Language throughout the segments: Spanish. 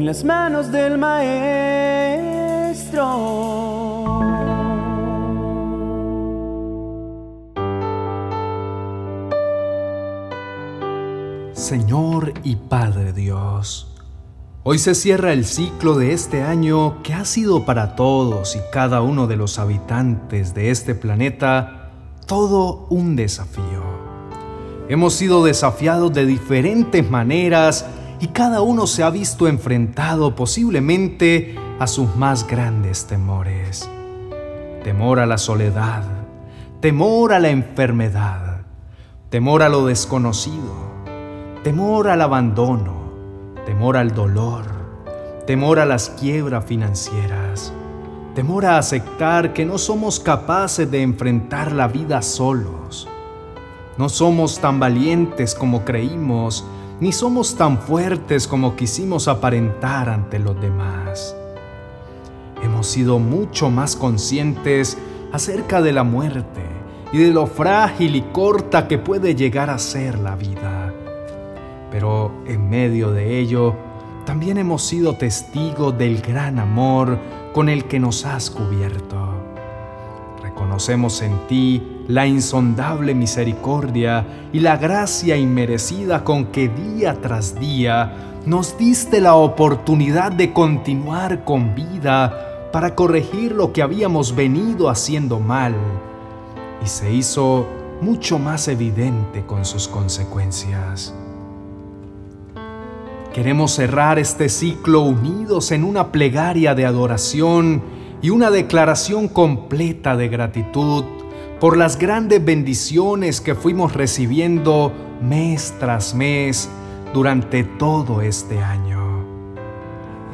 en las manos del Maestro. Señor y Padre Dios, hoy se cierra el ciclo de este año que ha sido para todos y cada uno de los habitantes de este planeta todo un desafío. Hemos sido desafiados de diferentes maneras y cada uno se ha visto enfrentado posiblemente a sus más grandes temores. Temor a la soledad, temor a la enfermedad, temor a lo desconocido, temor al abandono, temor al dolor, temor a las quiebras financieras, temor a aceptar que no somos capaces de enfrentar la vida solos. No somos tan valientes como creímos, ni somos tan fuertes como quisimos aparentar ante los demás. Hemos sido mucho más conscientes acerca de la muerte y de lo frágil y corta que puede llegar a ser la vida pero en medio de ello también hemos sido testigos del gran amor con el que nos has cubierto. Reconocemos en ti la insondable misericordia y la gracia inmerecida con que día tras día nos diste la oportunidad de continuar con vida para corregir lo que habíamos venido haciendo mal y se hizo mucho más evidente con sus consecuencias. Queremos cerrar este ciclo unidos en una plegaria de adoración y una declaración completa de gratitud por las grandes bendiciones que fuimos recibiendo mes tras mes durante todo este año.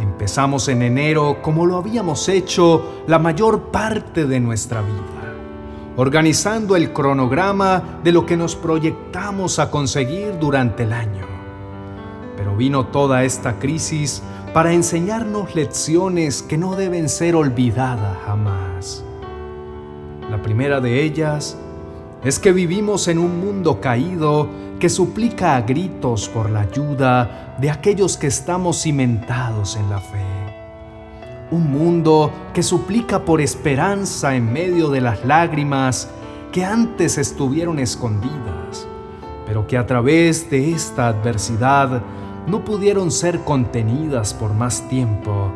Empezamos en enero como lo habíamos hecho la mayor parte de nuestra vida, organizando el cronograma de lo que nos proyectamos a conseguir durante el año pero vino toda esta crisis para enseñarnos lecciones que no deben ser olvidadas jamás. La primera de ellas es que vivimos en un mundo caído que suplica a gritos por la ayuda de aquellos que estamos cimentados en la fe. Un mundo que suplica por esperanza en medio de las lágrimas que antes estuvieron escondidas, pero que a través de esta adversidad no pudieron ser contenidas por más tiempo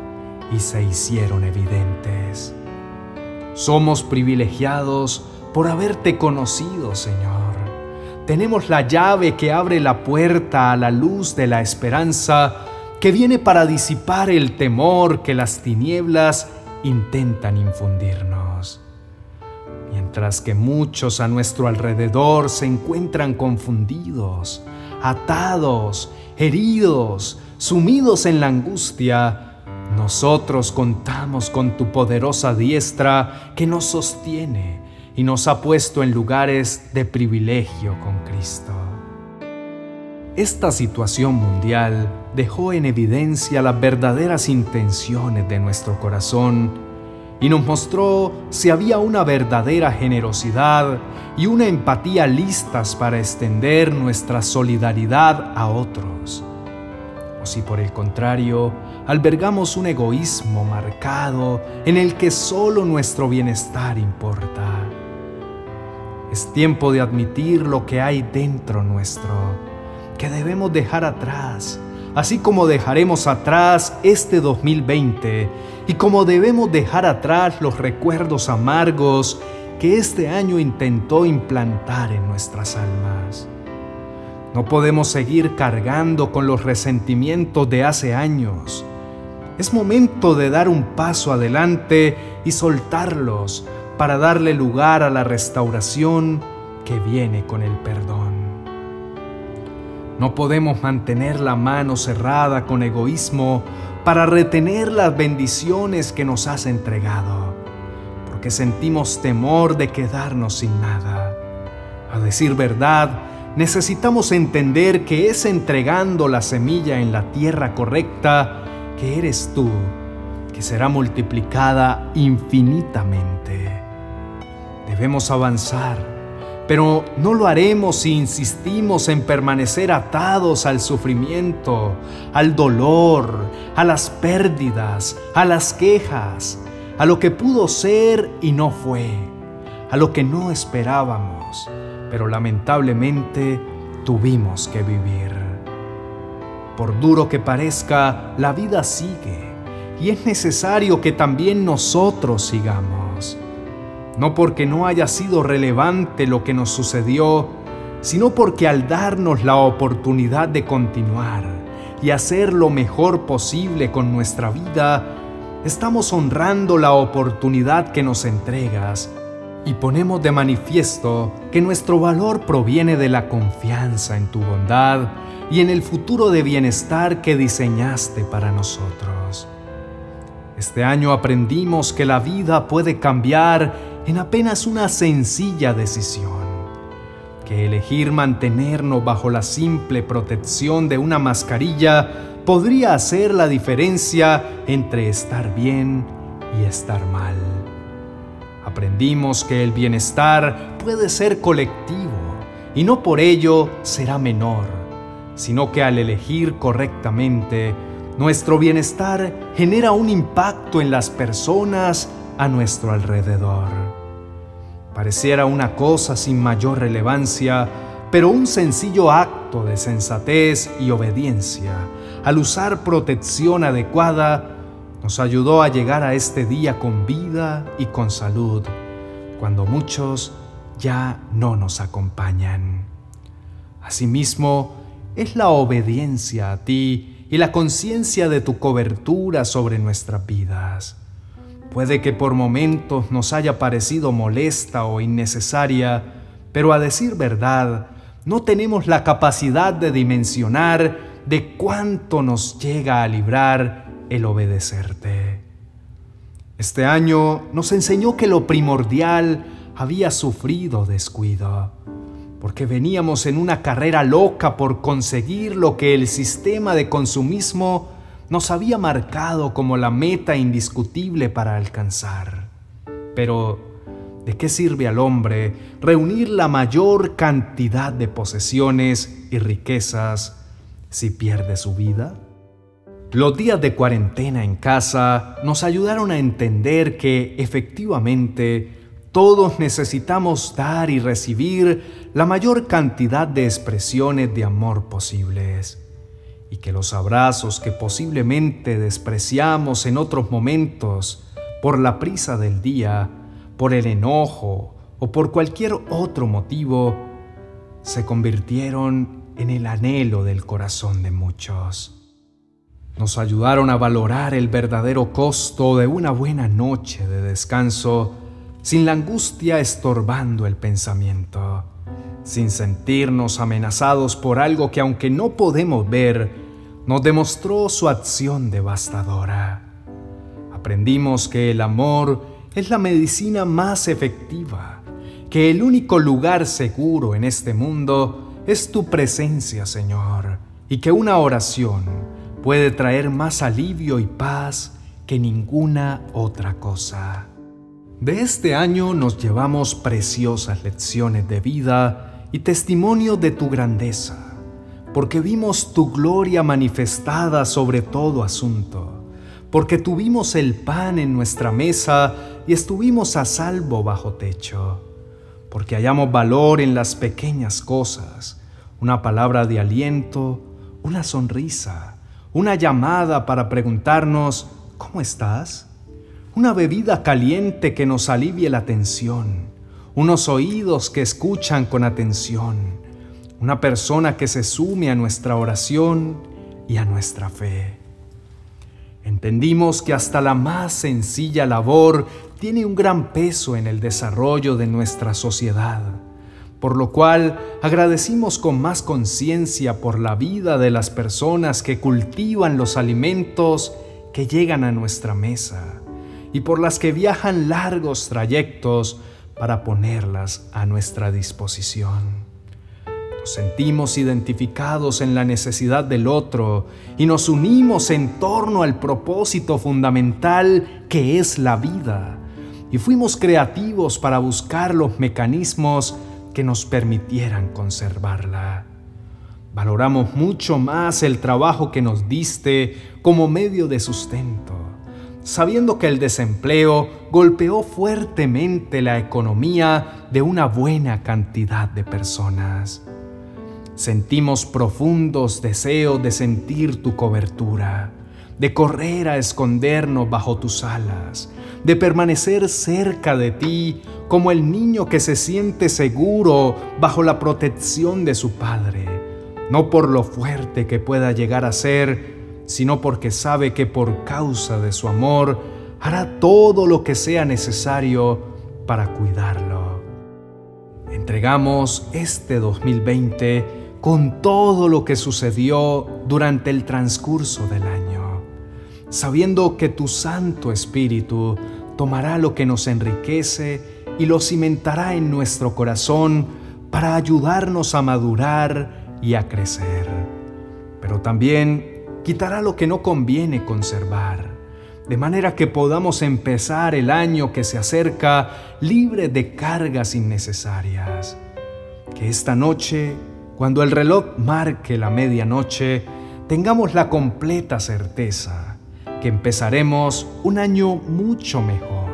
y se hicieron evidentes. Somos privilegiados por haberte conocido, Señor. Tenemos la llave que abre la puerta a la luz de la esperanza que viene para disipar el temor que las tinieblas intentan infundirnos. Mientras que muchos a nuestro alrededor se encuentran confundidos, atados heridos, sumidos en la angustia, nosotros contamos con tu poderosa diestra que nos sostiene y nos ha puesto en lugares de privilegio con Cristo. Esta situación mundial dejó en evidencia las verdaderas intenciones de nuestro corazón y nos mostró si había una verdadera generosidad y una empatía listas para extender nuestra solidaridad a otros. O si por el contrario albergamos un egoísmo marcado en el que solo nuestro bienestar importa. Es tiempo de admitir lo que hay dentro nuestro, que debemos dejar atrás, así como dejaremos atrás este 2020 y como debemos dejar atrás los recuerdos amargos que este año intentó implantar en nuestras almas. No podemos seguir cargando con los resentimientos de hace años. Es momento de dar un paso adelante y soltarlos para darle lugar a la restauración que viene con el perdón. No podemos mantener la mano cerrada con egoísmo para retener las bendiciones que nos has entregado que sentimos temor de quedarnos sin nada. A decir verdad, necesitamos entender que es entregando la semilla en la tierra correcta que eres tú, que será multiplicada infinitamente. Debemos avanzar, pero no lo haremos si insistimos en permanecer atados al sufrimiento, al dolor, a las pérdidas, a las quejas, a lo que pudo ser y no fue, a lo que no esperábamos, pero lamentablemente tuvimos que vivir. Por duro que parezca, la vida sigue y es necesario que también nosotros sigamos. No porque no haya sido relevante lo que nos sucedió, sino porque al darnos la oportunidad de continuar y hacer lo mejor posible con nuestra vida, estamos honrando la oportunidad que nos entregas y ponemos de manifiesto que nuestro valor proviene de la confianza en tu bondad y en el futuro de bienestar que diseñaste para nosotros. Este año aprendimos que la vida puede cambiar en apenas una sencilla decisión, que elegir mantenernos bajo la simple protección de una mascarilla podría hacer la diferencia entre estar bien y estar mal. Aprendimos que el bienestar puede ser colectivo y no por ello será menor, sino que al elegir correctamente, nuestro bienestar genera un impacto en las personas a nuestro alrededor. Pareciera una cosa sin mayor relevancia, pero un sencillo acto de sensatez y obediencia al usar protección adecuada, nos ayudó a llegar a este día con vida y con salud, cuando muchos ya no nos acompañan. Asimismo, es la obediencia a ti y la conciencia de tu cobertura sobre nuestras vidas. Puede que por momentos nos haya parecido molesta o innecesaria, pero a decir verdad, no tenemos la capacidad de dimensionar de cuánto nos llega a librar el obedecerte. Este año nos enseñó que lo primordial había sufrido descuido, porque veníamos en una carrera loca por conseguir lo que el sistema de consumismo nos había marcado como la meta indiscutible para alcanzar. Pero, ¿de qué sirve al hombre reunir la mayor cantidad de posesiones y riquezas si pierde su vida? Los días de cuarentena en casa nos ayudaron a entender que efectivamente todos necesitamos dar y recibir la mayor cantidad de expresiones de amor posibles y que los abrazos que posiblemente despreciamos en otros momentos por la prisa del día, por el enojo o por cualquier otro motivo, se convirtieron en el anhelo del corazón de muchos. Nos ayudaron a valorar el verdadero costo de una buena noche de descanso sin la angustia estorbando el pensamiento, sin sentirnos amenazados por algo que aunque no podemos ver, nos demostró su acción devastadora. Aprendimos que el amor es la medicina más efectiva, que el único lugar seguro en este mundo es tu presencia, Señor, y que una oración puede traer más alivio y paz que ninguna otra cosa. De este año nos llevamos preciosas lecciones de vida y testimonio de tu grandeza, porque vimos tu gloria manifestada sobre todo asunto, porque tuvimos el pan en nuestra mesa y estuvimos a salvo bajo techo porque hallamos valor en las pequeñas cosas, una palabra de aliento, una sonrisa, una llamada para preguntarnos, ¿cómo estás? Una bebida caliente que nos alivie la tensión, unos oídos que escuchan con atención, una persona que se sume a nuestra oración y a nuestra fe. Entendimos que hasta la más sencilla labor tiene un gran peso en el desarrollo de nuestra sociedad, por lo cual agradecimos con más conciencia por la vida de las personas que cultivan los alimentos que llegan a nuestra mesa y por las que viajan largos trayectos para ponerlas a nuestra disposición. Nos sentimos identificados en la necesidad del otro y nos unimos en torno al propósito fundamental que es la vida. Y fuimos creativos para buscar los mecanismos que nos permitieran conservarla. Valoramos mucho más el trabajo que nos diste como medio de sustento, sabiendo que el desempleo golpeó fuertemente la economía de una buena cantidad de personas. Sentimos profundos deseos de sentir tu cobertura, de correr a escondernos bajo tus alas, de permanecer cerca de ti como el niño que se siente seguro bajo la protección de su padre, no por lo fuerte que pueda llegar a ser, sino porque sabe que por causa de su amor hará todo lo que sea necesario para cuidarlo. Entregamos este 2020 con todo lo que sucedió durante el transcurso del año, sabiendo que tu Santo Espíritu tomará lo que nos enriquece y lo cimentará en nuestro corazón para ayudarnos a madurar y a crecer. Pero también quitará lo que no conviene conservar, de manera que podamos empezar el año que se acerca libre de cargas innecesarias. Que esta noche, cuando el reloj marque la medianoche, tengamos la completa certeza que empezaremos un año mucho mejor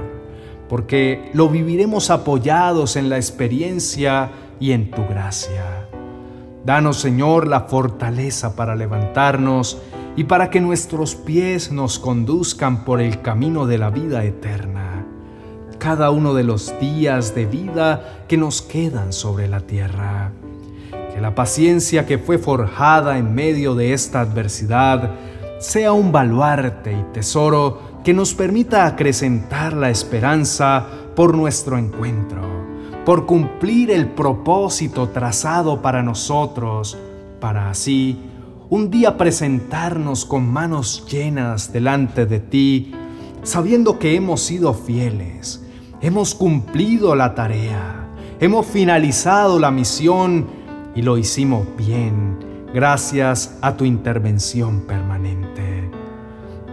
porque lo viviremos apoyados en la experiencia y en tu gracia. Danos, Señor, la fortaleza para levantarnos y para que nuestros pies nos conduzcan por el camino de la vida eterna, cada uno de los días de vida que nos quedan sobre la tierra. Que la paciencia que fue forjada en medio de esta adversidad sea un baluarte y tesoro que nos permita acrecentar la esperanza por nuestro encuentro, por cumplir el propósito trazado para nosotros, para así un día presentarnos con manos llenas delante de ti, sabiendo que hemos sido fieles, hemos cumplido la tarea, hemos finalizado la misión y lo hicimos bien gracias a tu intervención permanente.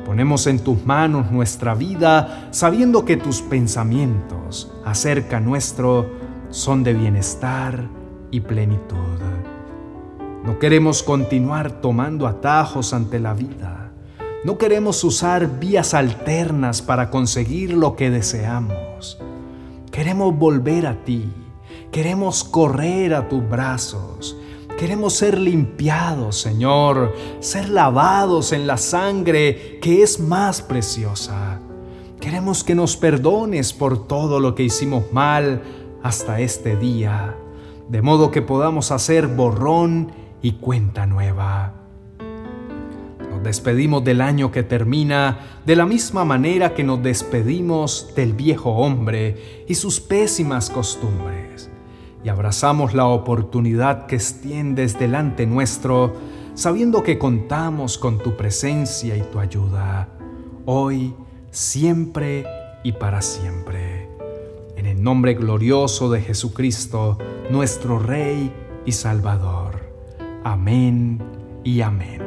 Ponemos en tus manos nuestra vida sabiendo que tus pensamientos acerca nuestro son de bienestar y plenitud. No queremos continuar tomando atajos ante la vida. No queremos usar vías alternas para conseguir lo que deseamos. Queremos volver a ti. Queremos correr a tus brazos Queremos ser limpiados, Señor, ser lavados en la sangre que es más preciosa. Queremos que nos perdones por todo lo que hicimos mal hasta este día, de modo que podamos hacer borrón y cuenta nueva. Nos despedimos del año que termina de la misma manera que nos despedimos del viejo hombre y sus pésimas costumbres y abrazamos la oportunidad que extiendes delante nuestro, sabiendo que contamos con tu presencia y tu ayuda, hoy, siempre y para siempre. En el nombre glorioso de Jesucristo, nuestro Rey y Salvador. Amén y amén.